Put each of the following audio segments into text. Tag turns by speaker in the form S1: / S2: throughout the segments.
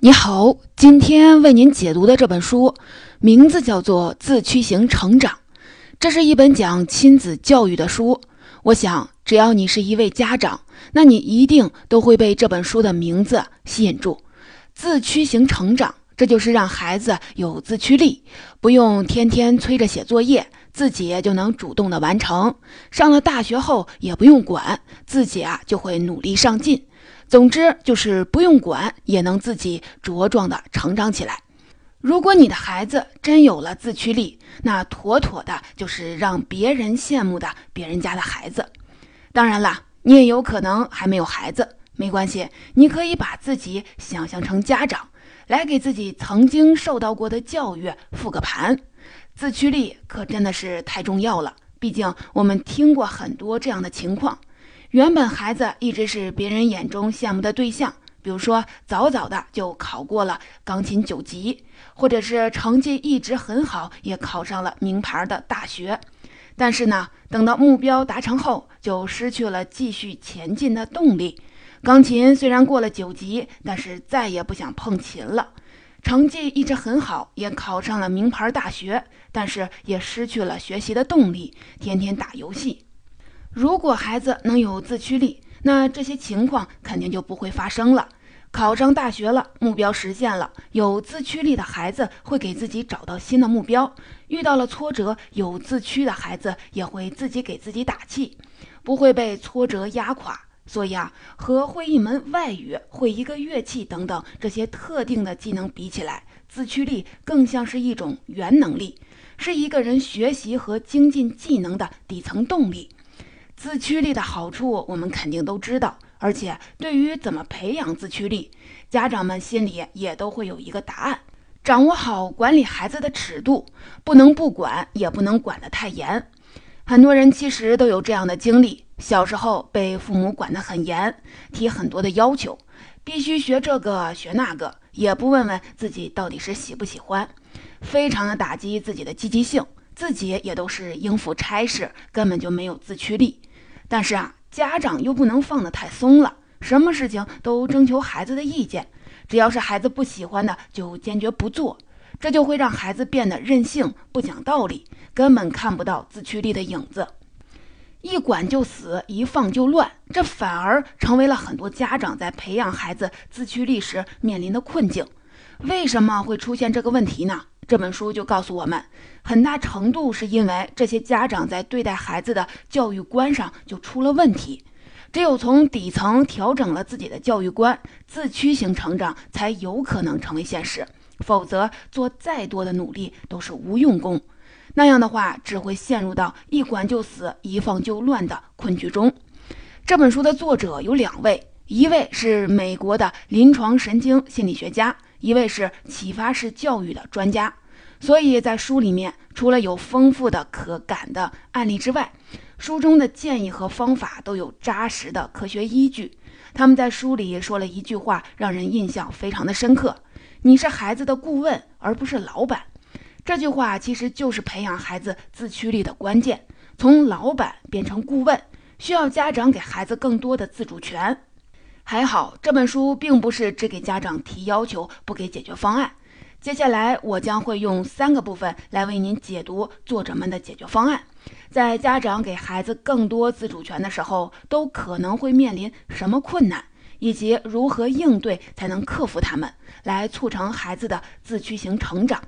S1: 你好，今天为您解读的这本书名字叫做《自驱型成长》，这是一本讲亲子教育的书。我想，只要你是一位家长，那你一定都会被这本书的名字吸引住。自驱型成长，这就是让孩子有自驱力，不用天天催着写作业，自己就能主动的完成。上了大学后也不用管，自己啊就会努力上进。总之就是不用管也能自己茁壮的成长起来。如果你的孩子真有了自驱力，那妥妥的就是让别人羡慕的别人家的孩子。当然了，你也有可能还没有孩子，没关系，你可以把自己想象成家长，来给自己曾经受到过的教育复个盘。自驱力可真的是太重要了，毕竟我们听过很多这样的情况。原本孩子一直是别人眼中羡慕的对象，比如说早早的就考过了钢琴九级，或者是成绩一直很好，也考上了名牌的大学。但是呢，等到目标达成后，就失去了继续前进的动力。钢琴虽然过了九级，但是再也不想碰琴了。成绩一直很好，也考上了名牌大学，但是也失去了学习的动力，天天打游戏。如果孩子能有自驱力，那这些情况肯定就不会发生了。考上大学了，目标实现了，有自驱力的孩子会给自己找到新的目标；遇到了挫折，有自驱的孩子也会自己给自己打气，不会被挫折压垮。所以啊，和会一门外语、会一个乐器等等这些特定的技能比起来，自驱力更像是一种原能力，是一个人学习和精进技能的底层动力。自驱力的好处，我们肯定都知道。而且，对于怎么培养自驱力，家长们心里也都会有一个答案。掌握好管理孩子的尺度，不能不管，也不能管得太严。很多人其实都有这样的经历：小时候被父母管得很严，提很多的要求，必须学这个学那个，也不问问自己到底是喜不喜欢，非常的打击自己的积极性。自己也都是应付差事，根本就没有自驱力。但是啊，家长又不能放得太松了，什么事情都征求孩子的意见，只要是孩子不喜欢的，就坚决不做，这就会让孩子变得任性、不讲道理，根本看不到自驱力的影子。一管就死，一放就乱，这反而成为了很多家长在培养孩子自驱力时面临的困境。为什么会出现这个问题呢？这本书就告诉我们，很大程度是因为这些家长在对待孩子的教育观上就出了问题。只有从底层调整了自己的教育观，自驱型成长才有可能成为现实。否则，做再多的努力都是无用功。那样的话，只会陷入到一管就死、一放就乱的困局中。这本书的作者有两位，一位是美国的临床神经心理学家。一位是启发式教育的专家，所以在书里面除了有丰富的可感的案例之外，书中的建议和方法都有扎实的科学依据。他们在书里说了一句话，让人印象非常的深刻：“你是孩子的顾问，而不是老板。”这句话其实就是培养孩子自驱力的关键。从老板变成顾问，需要家长给孩子更多的自主权。还好，这本书并不是只给家长提要求，不给解决方案。接下来，我将会用三个部分来为您解读作者们的解决方案。在家长给孩子更多自主权的时候，都可能会面临什么困难，以及如何应对才能克服他们，来促成孩子的自驱型成长。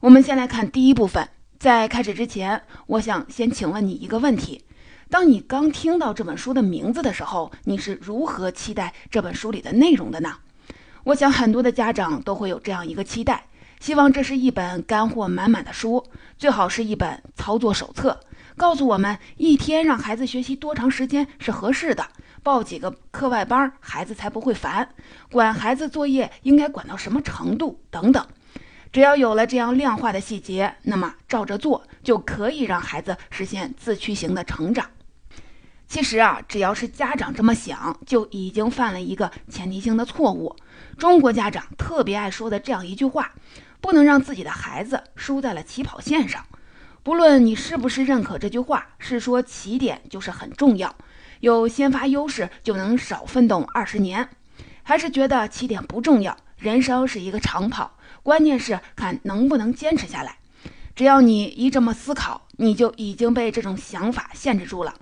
S1: 我们先来看第一部分。在开始之前，我想先请问你一个问题。当你刚听到这本书的名字的时候，你是如何期待这本书里的内容的呢？我想很多的家长都会有这样一个期待，希望这是一本干货满满的书，最好是一本操作手册，告诉我们一天让孩子学习多长时间是合适的，报几个课外班孩子才不会烦，管孩子作业应该管到什么程度等等。只要有了这样量化的细节，那么照着做就可以让孩子实现自驱型的成长。其实啊，只要是家长这么想，就已经犯了一个前提性的错误。中国家长特别爱说的这样一句话：不能让自己的孩子输在了起跑线上。不论你是不是认可这句话，是说起点就是很重要，有先发优势就能少奋斗二十年，还是觉得起点不重要，人生是一个长跑，关键是看能不能坚持下来。只要你一这么思考，你就已经被这种想法限制住了。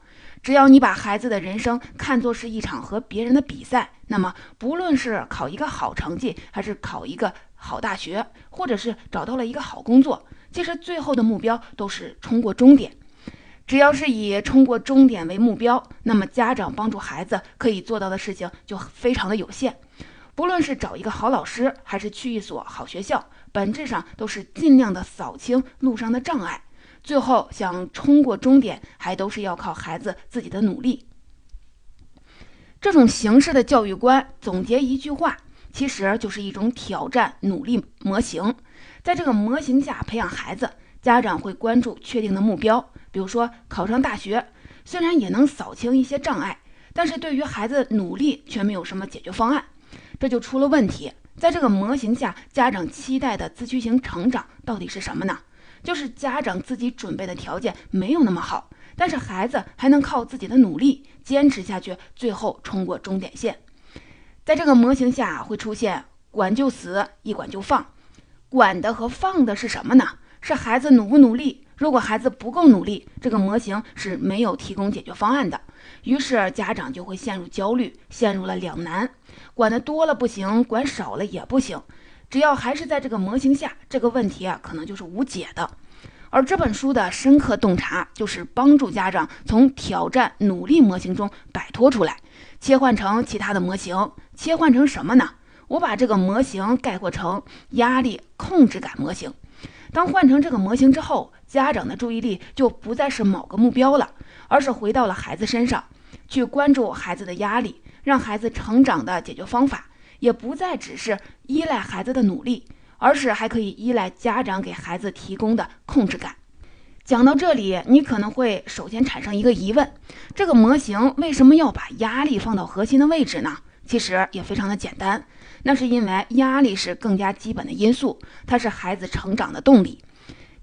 S1: 只要你把孩子的人生看作是一场和别人的比赛，那么不论是考一个好成绩，还是考一个好大学，或者是找到了一个好工作，其实最后的目标都是冲过终点。只要是以冲过终点为目标，那么家长帮助孩子可以做到的事情就非常的有限。不论是找一个好老师，还是去一所好学校，本质上都是尽量的扫清路上的障碍。最后想冲过终点，还都是要靠孩子自己的努力。这种形式的教育观，总结一句话，其实就是一种挑战努力模型。在这个模型下培养孩子，家长会关注确定的目标，比如说考上大学，虽然也能扫清一些障碍，但是对于孩子努力却没有什么解决方案，这就出了问题。在这个模型下，家长期待的自驱型成长到底是什么呢？就是家长自己准备的条件没有那么好，但是孩子还能靠自己的努力坚持下去，最后冲过终点线。在这个模型下会出现管就死，一管就放。管的和放的是什么呢？是孩子努不努力。如果孩子不够努力，这个模型是没有提供解决方案的。于是家长就会陷入焦虑，陷入了两难：管的多了不行，管少了也不行。只要还是在这个模型下，这个问题啊可能就是无解的。而这本书的深刻洞察，就是帮助家长从挑战努力模型中摆脱出来，切换成其他的模型。切换成什么呢？我把这个模型概括成压力控制感模型。当换成这个模型之后，家长的注意力就不再是某个目标了，而是回到了孩子身上，去关注孩子的压力，让孩子成长的解决方法。也不再只是依赖孩子的努力，而是还可以依赖家长给孩子提供的控制感。讲到这里，你可能会首先产生一个疑问：这个模型为什么要把压力放到核心的位置呢？其实也非常的简单，那是因为压力是更加基本的因素，它是孩子成长的动力。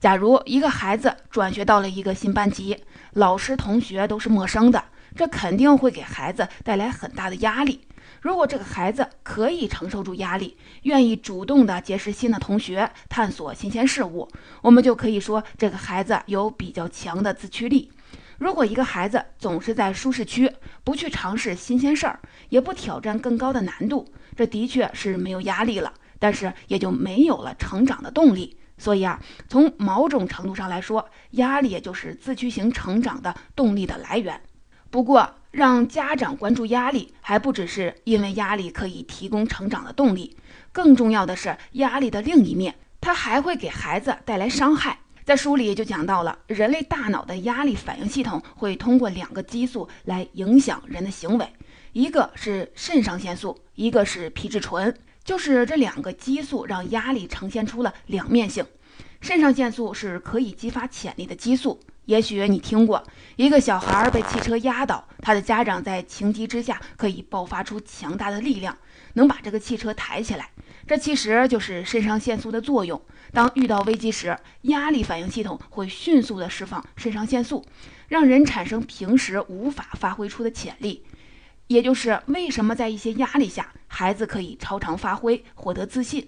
S1: 假如一个孩子转学到了一个新班级，老师同学都是陌生的，这肯定会给孩子带来很大的压力。如果这个孩子可以承受住压力，愿意主动的结识新的同学，探索新鲜事物，我们就可以说这个孩子有比较强的自驱力。如果一个孩子总是在舒适区，不去尝试新鲜事儿，也不挑战更高的难度，这的确是没有压力了，但是也就没有了成长的动力。所以啊，从某种程度上来说，压力也就是自驱型成长的动力的来源。不过，让家长关注压力，还不只是因为压力可以提供成长的动力，更重要的是压力的另一面，它还会给孩子带来伤害。在书里就讲到了，人类大脑的压力反应系统会通过两个激素来影响人的行为，一个是肾上腺素，一个是皮质醇，就是这两个激素让压力呈现出了两面性。肾上腺素是可以激发潜力的激素。也许你听过一个小孩被汽车压倒，他的家长在情急之下可以爆发出强大的力量，能把这个汽车抬起来。这其实就是肾上腺素的作用。当遇到危机时，压力反应系统会迅速的释放肾上腺素，让人产生平时无法发挥出的潜力。也就是为什么在一些压力下，孩子可以超常发挥，获得自信。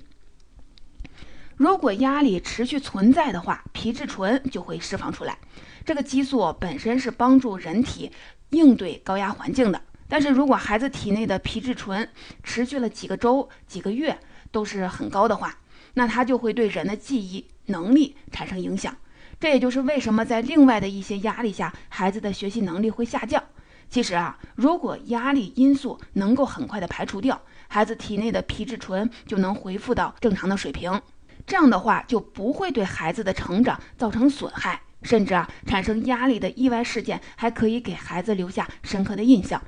S1: 如果压力持续存在的话，皮质醇就会释放出来。这个激素本身是帮助人体应对高压环境的，但是如果孩子体内的皮质醇持续了几个周、几个月都是很高的话，那它就会对人的记忆能力产生影响。这也就是为什么在另外的一些压力下，孩子的学习能力会下降。其实啊，如果压力因素能够很快的排除掉，孩子体内的皮质醇就能恢复到正常的水平，这样的话就不会对孩子的成长造成损害。甚至啊，产生压力的意外事件还可以给孩子留下深刻的印象，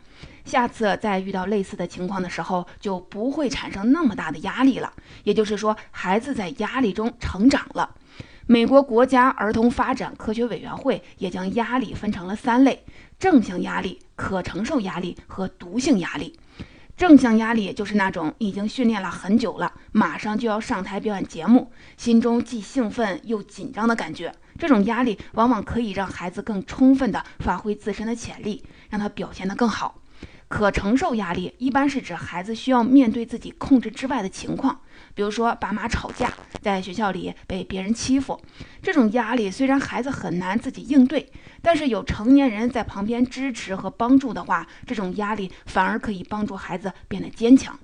S1: 下次再遇到类似的情况的时候，就不会产生那么大的压力了。也就是说，孩子在压力中成长了。美国国家儿童发展科学委员会也将压力分成了三类：正向压力、可承受压力和毒性压力。正向压力就是那种已经训练了很久了，马上就要上台表演节目，心中既兴奋又紧张的感觉。这种压力往往可以让孩子更充分地发挥自身的潜力，让他表现得更好。可承受压力一般是指孩子需要面对自己控制之外的情况，比如说爸妈吵架，在学校里被别人欺负，这种压力虽然孩子很难自己应对，但是有成年人在旁边支持和帮助的话，这种压力反而可以帮助孩子变得坚强。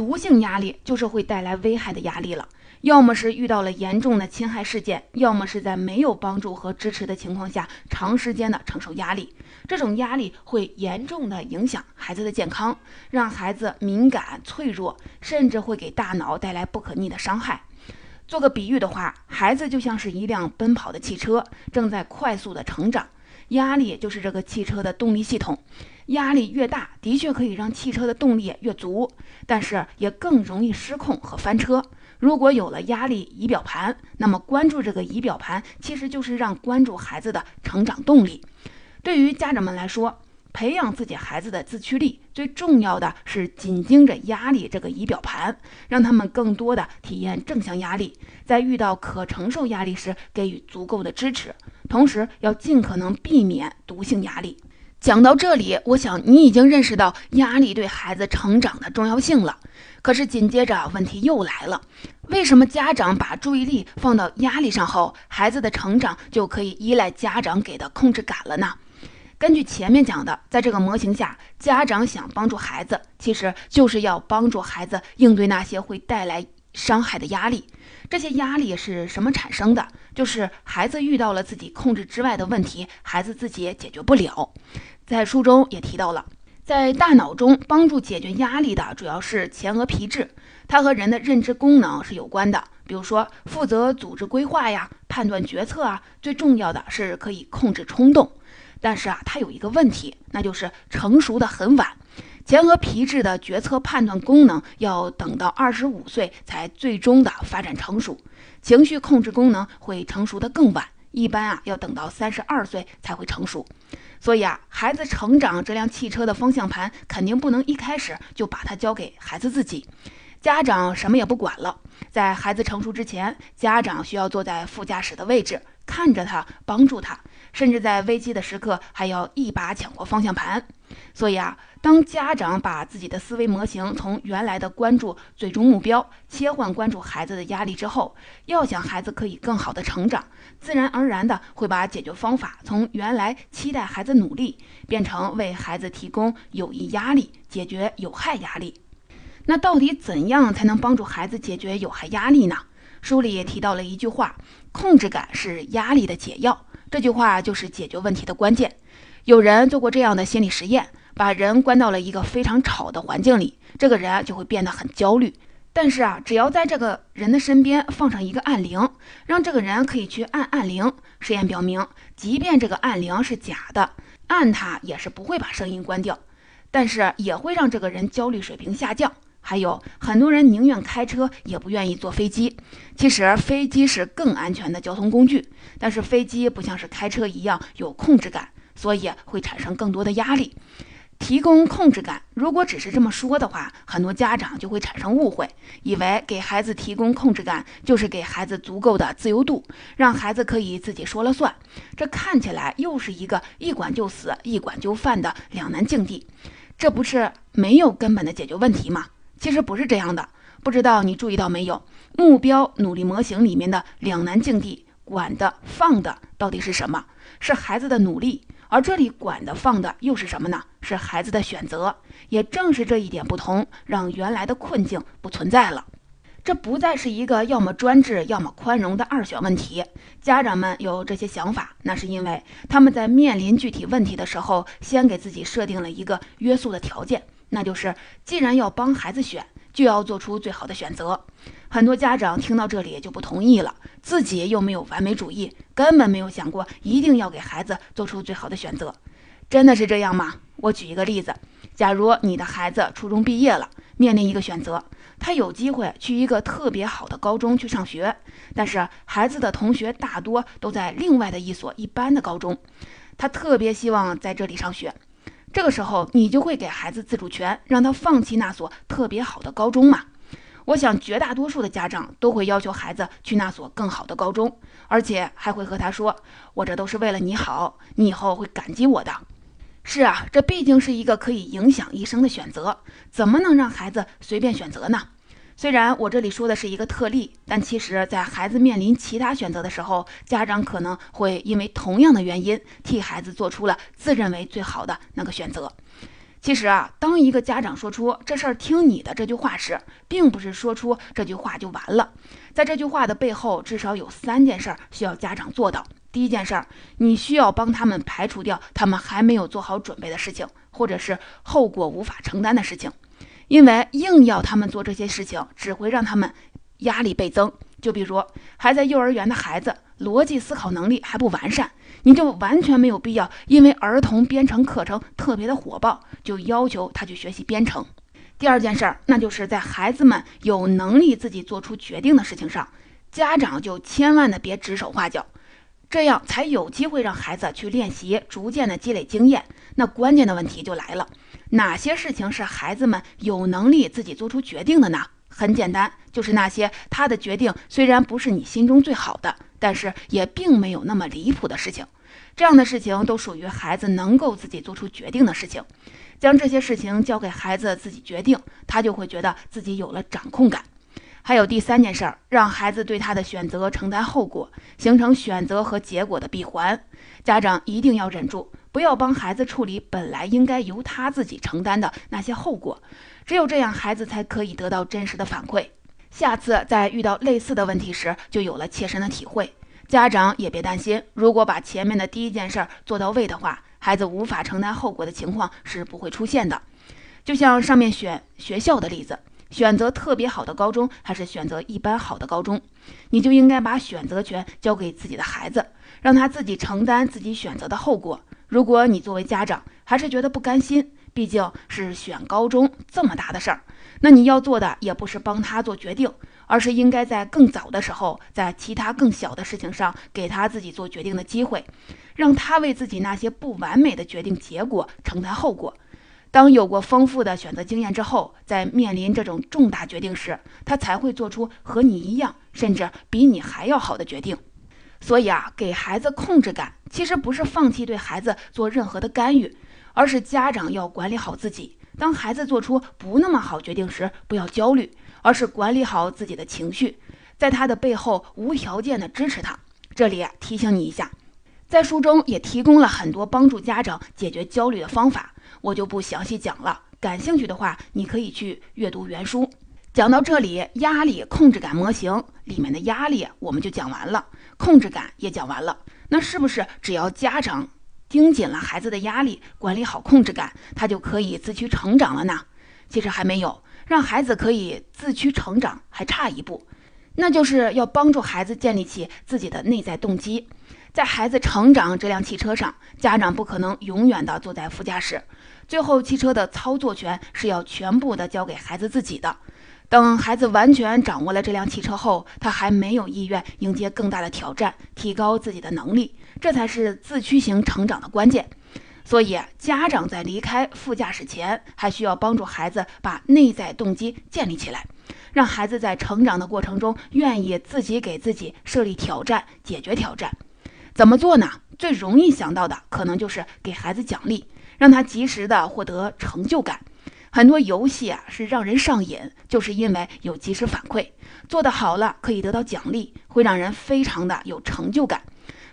S1: 毒性压力就是会带来危害的压力了。要么是遇到了严重的侵害事件，要么是在没有帮助和支持的情况下，长时间的承受压力。这种压力会严重的影响孩子的健康，让孩子敏感脆弱，甚至会给大脑带来不可逆的伤害。做个比喻的话，孩子就像是一辆奔跑的汽车，正在快速的成长，压力就是这个汽车的动力系统。压力越大，的确可以让汽车的动力越足，但是也更容易失控和翻车。如果有了压力仪表盘，那么关注这个仪表盘，其实就是让关注孩子的成长动力。对于家长们来说，培养自己孩子的自驱力，最重要的是紧盯着压力这个仪表盘，让他们更多的体验正向压力，在遇到可承受压力时给予足够的支持，同时要尽可能避免毒性压力。讲到这里，我想你已经认识到压力对孩子成长的重要性了。可是紧接着问题又来了：为什么家长把注意力放到压力上后，孩子的成长就可以依赖家长给的控制感了呢？根据前面讲的，在这个模型下，家长想帮助孩子，其实就是要帮助孩子应对那些会带来伤害的压力。这些压力是什么产生的？就是孩子遇到了自己控制之外的问题，孩子自己也解决不了。在书中也提到了，在大脑中帮助解决压力的主要是前额皮质，它和人的认知功能是有关的。比如说，负责组织规划呀、判断决策啊，最重要的是可以控制冲动。但是啊，它有一个问题，那就是成熟的很晚。前额皮质的决策判断功能要等到二十五岁才最终的发展成熟，情绪控制功能会成熟的更晚，一般啊要等到三十二岁才会成熟。所以啊，孩子成长这辆汽车的方向盘肯定不能一开始就把它交给孩子自己，家长什么也不管了。在孩子成熟之前，家长需要坐在副驾驶的位置，看着他，帮助他，甚至在危机的时刻还要一把抢过方向盘。所以啊，当家长把自己的思维模型从原来的关注最终目标切换关注孩子的压力之后，要想孩子可以更好的成长，自然而然的会把解决方法从原来期待孩子努力，变成为孩子提供有益压力，解决有害压力。那到底怎样才能帮助孩子解决有害压力呢？书里也提到了一句话：控制感是压力的解药。这句话就是解决问题的关键。有人做过这样的心理实验，把人关到了一个非常吵的环境里，这个人就会变得很焦虑。但是啊，只要在这个人的身边放上一个按铃，让这个人可以去按按铃，实验表明，即便这个按铃是假的，按它也是不会把声音关掉，但是也会让这个人焦虑水平下降。还有很多人宁愿开车也不愿意坐飞机，其实飞机是更安全的交通工具，但是飞机不像是开车一样有控制感。所以会产生更多的压力，提供控制感。如果只是这么说的话，很多家长就会产生误会，以为给孩子提供控制感就是给孩子足够的自由度，让孩子可以自己说了算。这看起来又是一个一管就死、一管就犯的两难境地，这不是没有根本的解决问题吗？其实不是这样的。不知道你注意到没有？目标努力模型里面的两难境地，管的放的到底是什么？是孩子的努力。而这里管的放的又是什么呢？是孩子的选择。也正是这一点不同，让原来的困境不存在了。这不再是一个要么专制要么宽容的二选问题。家长们有这些想法，那是因为他们在面临具体问题的时候，先给自己设定了一个约束的条件，那就是既然要帮孩子选。就要做出最好的选择。很多家长听到这里就不同意了，自己又没有完美主义，根本没有想过一定要给孩子做出最好的选择。真的是这样吗？我举一个例子：假如你的孩子初中毕业了，面临一个选择，他有机会去一个特别好的高中去上学，但是孩子的同学大多都在另外的一所一般的高中，他特别希望在这里上学。这个时候，你就会给孩子自主权，让他放弃那所特别好的高中嘛？我想，绝大多数的家长都会要求孩子去那所更好的高中，而且还会和他说：“我这都是为了你好，你以后会感激我的。”是啊，这毕竟是一个可以影响一生的选择，怎么能让孩子随便选择呢？虽然我这里说的是一个特例，但其实，在孩子面临其他选择的时候，家长可能会因为同样的原因，替孩子做出了自认为最好的那个选择。其实啊，当一个家长说出“这事儿听你的”这句话时，并不是说出这句话就完了。在这句话的背后，至少有三件事儿需要家长做到。第一件事儿，你需要帮他们排除掉他们还没有做好准备的事情，或者是后果无法承担的事情，因为硬要他们做这些事情，只会让他们压力倍增。就比如还在幼儿园的孩子，逻辑思考能力还不完善。你就完全没有必要，因为儿童编程课程特别的火爆，就要求他去学习编程。第二件事儿，那就是在孩子们有能力自己做出决定的事情上，家长就千万的别指手画脚，这样才有机会让孩子去练习，逐渐的积累经验。那关键的问题就来了，哪些事情是孩子们有能力自己做出决定的呢？很简单，就是那些他的决定虽然不是你心中最好的。但是也并没有那么离谱的事情，这样的事情都属于孩子能够自己做出决定的事情。将这些事情交给孩子自己决定，他就会觉得自己有了掌控感。还有第三件事儿，让孩子对他的选择承担后果，形成选择和结果的闭环。家长一定要忍住，不要帮孩子处理本来应该由他自己承担的那些后果。只有这样，孩子才可以得到真实的反馈。下次在遇到类似的问题时，就有了切身的体会。家长也别担心，如果把前面的第一件事做到位的话，孩子无法承担后果的情况是不会出现的。就像上面选学校的例子，选择特别好的高中还是选择一般好的高中，你就应该把选择权交给自己的孩子，让他自己承担自己选择的后果。如果你作为家长还是觉得不甘心，毕竟是选高中这么大的事儿。那你要做的也不是帮他做决定，而是应该在更早的时候，在其他更小的事情上给他自己做决定的机会，让他为自己那些不完美的决定结果承担后果。当有过丰富的选择经验之后，在面临这种重大决定时，他才会做出和你一样，甚至比你还要好的决定。所以啊，给孩子控制感，其实不是放弃对孩子做任何的干预，而是家长要管理好自己。当孩子做出不那么好决定时，不要焦虑，而是管理好自己的情绪，在他的背后无条件的支持他。这里啊提醒你一下，在书中也提供了很多帮助家长解决焦虑的方法，我就不详细讲了。感兴趣的话，你可以去阅读原书。讲到这里，压力控制感模型里面的压力我们就讲完了，控制感也讲完了。那是不是只要家长？盯紧了孩子的压力，管理好控制感，他就可以自驱成长了呢。其实还没有让孩子可以自驱成长，还差一步，那就是要帮助孩子建立起自己的内在动机。在孩子成长这辆汽车上，家长不可能永远的坐在副驾驶，最后汽车的操作权是要全部的交给孩子自己的。等孩子完全掌握了这辆汽车后，他还没有意愿迎接更大的挑战，提高自己的能力，这才是自驱型成长的关键。所以，家长在离开副驾驶前，还需要帮助孩子把内在动机建立起来，让孩子在成长的过程中愿意自己给自己设立挑战，解决挑战。怎么做呢？最容易想到的可能就是给孩子奖励，让他及时的获得成就感。很多游戏啊是让人上瘾，就是因为有及时反馈，做得好了可以得到奖励，会让人非常的有成就感，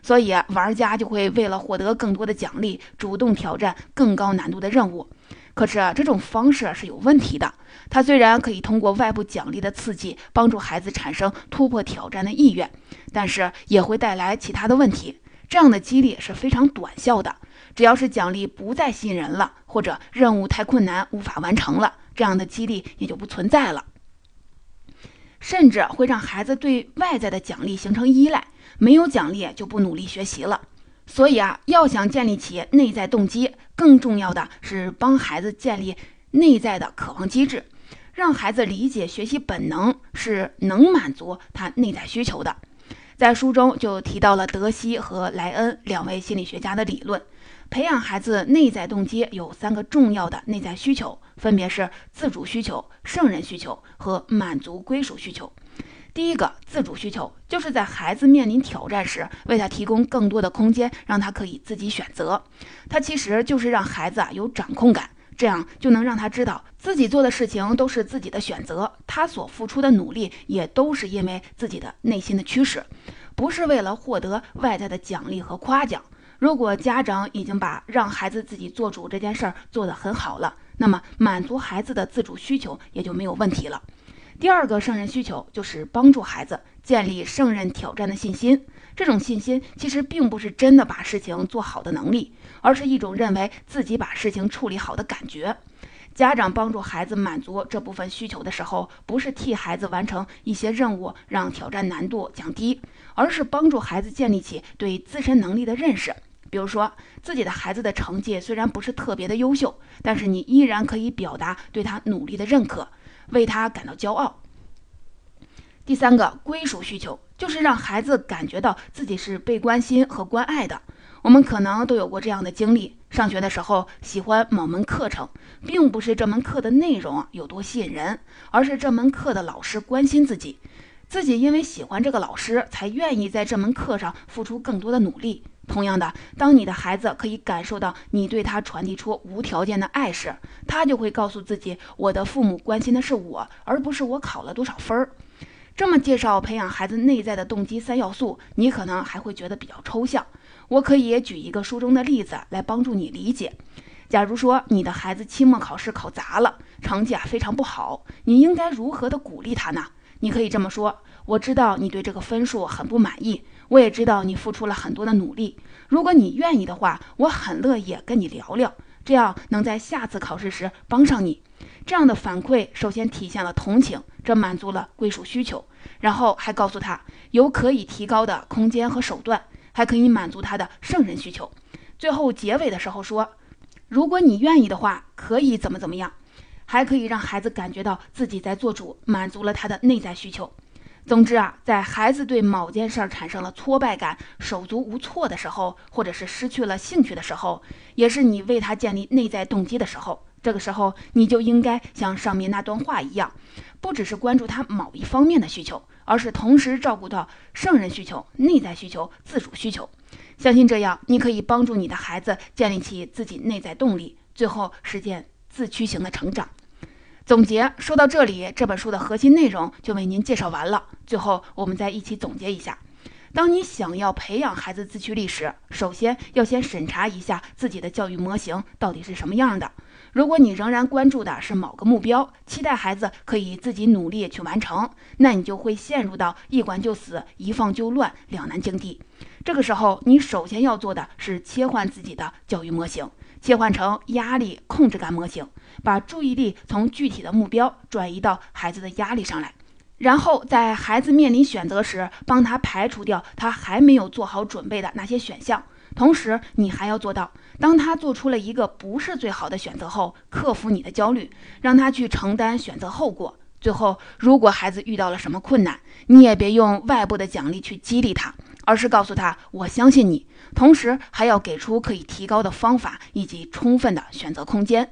S1: 所以玩家就会为了获得更多的奖励，主动挑战更高难度的任务。可是这种方式是有问题的，它虽然可以通过外部奖励的刺激帮助孩子产生突破挑战的意愿，但是也会带来其他的问题。这样的激励是非常短效的。只要是奖励不再吸引人了，或者任务太困难无法完成了，这样的激励也就不存在了，甚至会让孩子对外在的奖励形成依赖，没有奖励就不努力学习了。所以啊，要想建立起内在动机，更重要的是帮孩子建立内在的渴望机制，让孩子理解学习本能是能满足他内在需求的。在书中就提到了德西和莱恩两位心理学家的理论。培养孩子内在动机有三个重要的内在需求，分别是自主需求、胜任需求和满足归属需求。第一个自主需求，就是在孩子面临挑战时，为他提供更多的空间，让他可以自己选择。他其实就是让孩子啊有掌控感，这样就能让他知道自己做的事情都是自己的选择，他所付出的努力也都是因为自己的内心的驱使，不是为了获得外在的奖励和夸奖。如果家长已经把让孩子自己做主这件事儿做得很好了，那么满足孩子的自主需求也就没有问题了。第二个胜任需求就是帮助孩子建立胜任挑战的信心。这种信心其实并不是真的把事情做好的能力，而是一种认为自己把事情处理好的感觉。家长帮助孩子满足这部分需求的时候，不是替孩子完成一些任务让挑战难度降低，而是帮助孩子建立起对自身能力的认识。比如说，自己的孩子的成绩虽然不是特别的优秀，但是你依然可以表达对他努力的认可，为他感到骄傲。第三个归属需求，就是让孩子感觉到自己是被关心和关爱的。我们可能都有过这样的经历：上学的时候喜欢某门课程，并不是这门课的内容有多吸引人，而是这门课的老师关心自己，自己因为喜欢这个老师，才愿意在这门课上付出更多的努力。同样的，当你的孩子可以感受到你对他传递出无条件的爱时，他就会告诉自己：“我的父母关心的是我，而不是我考了多少分儿。”这么介绍培养孩子内在的动机三要素，你可能还会觉得比较抽象。我可以举一个书中的例子来帮助你理解。假如说你的孩子期末考试考砸了，成绩啊非常不好，你应该如何的鼓励他呢？你可以这么说：“我知道你对这个分数很不满意。”我也知道你付出了很多的努力，如果你愿意的话，我很乐意跟你聊聊，这样能在下次考试时帮上你。这样的反馈首先体现了同情，这满足了归属需求，然后还告诉他有可以提高的空间和手段，还可以满足他的圣人需求。最后结尾的时候说，如果你愿意的话，可以怎么怎么样，还可以让孩子感觉到自己在做主，满足了他的内在需求。总之啊，在孩子对某件事儿产生了挫败感、手足无措的时候，或者是失去了兴趣的时候，也是你为他建立内在动机的时候。这个时候，你就应该像上面那段话一样，不只是关注他某一方面的需求，而是同时照顾到圣人需求、内在需求、自主需求。相信这样，你可以帮助你的孩子建立起自己内在动力，最后实现自驱型的成长。总结说到这里，这本书的核心内容就为您介绍完了。最后，我们再一起总结一下：当你想要培养孩子自驱力时，首先要先审查一下自己的教育模型到底是什么样的。如果你仍然关注的是某个目标，期待孩子可以自己努力去完成，那你就会陷入到一管就死、一放就乱两难境地。这个时候，你首先要做的是切换自己的教育模型。切换成压力控制感模型，把注意力从具体的目标转移到孩子的压力上来，然后在孩子面临选择时，帮他排除掉他还没有做好准备的那些选项。同时，你还要做到，当他做出了一个不是最好的选择后，克服你的焦虑，让他去承担选择后果。最后，如果孩子遇到了什么困难，你也别用外部的奖励去激励他。而是告诉他，我相信你，同时还要给出可以提高的方法以及充分的选择空间。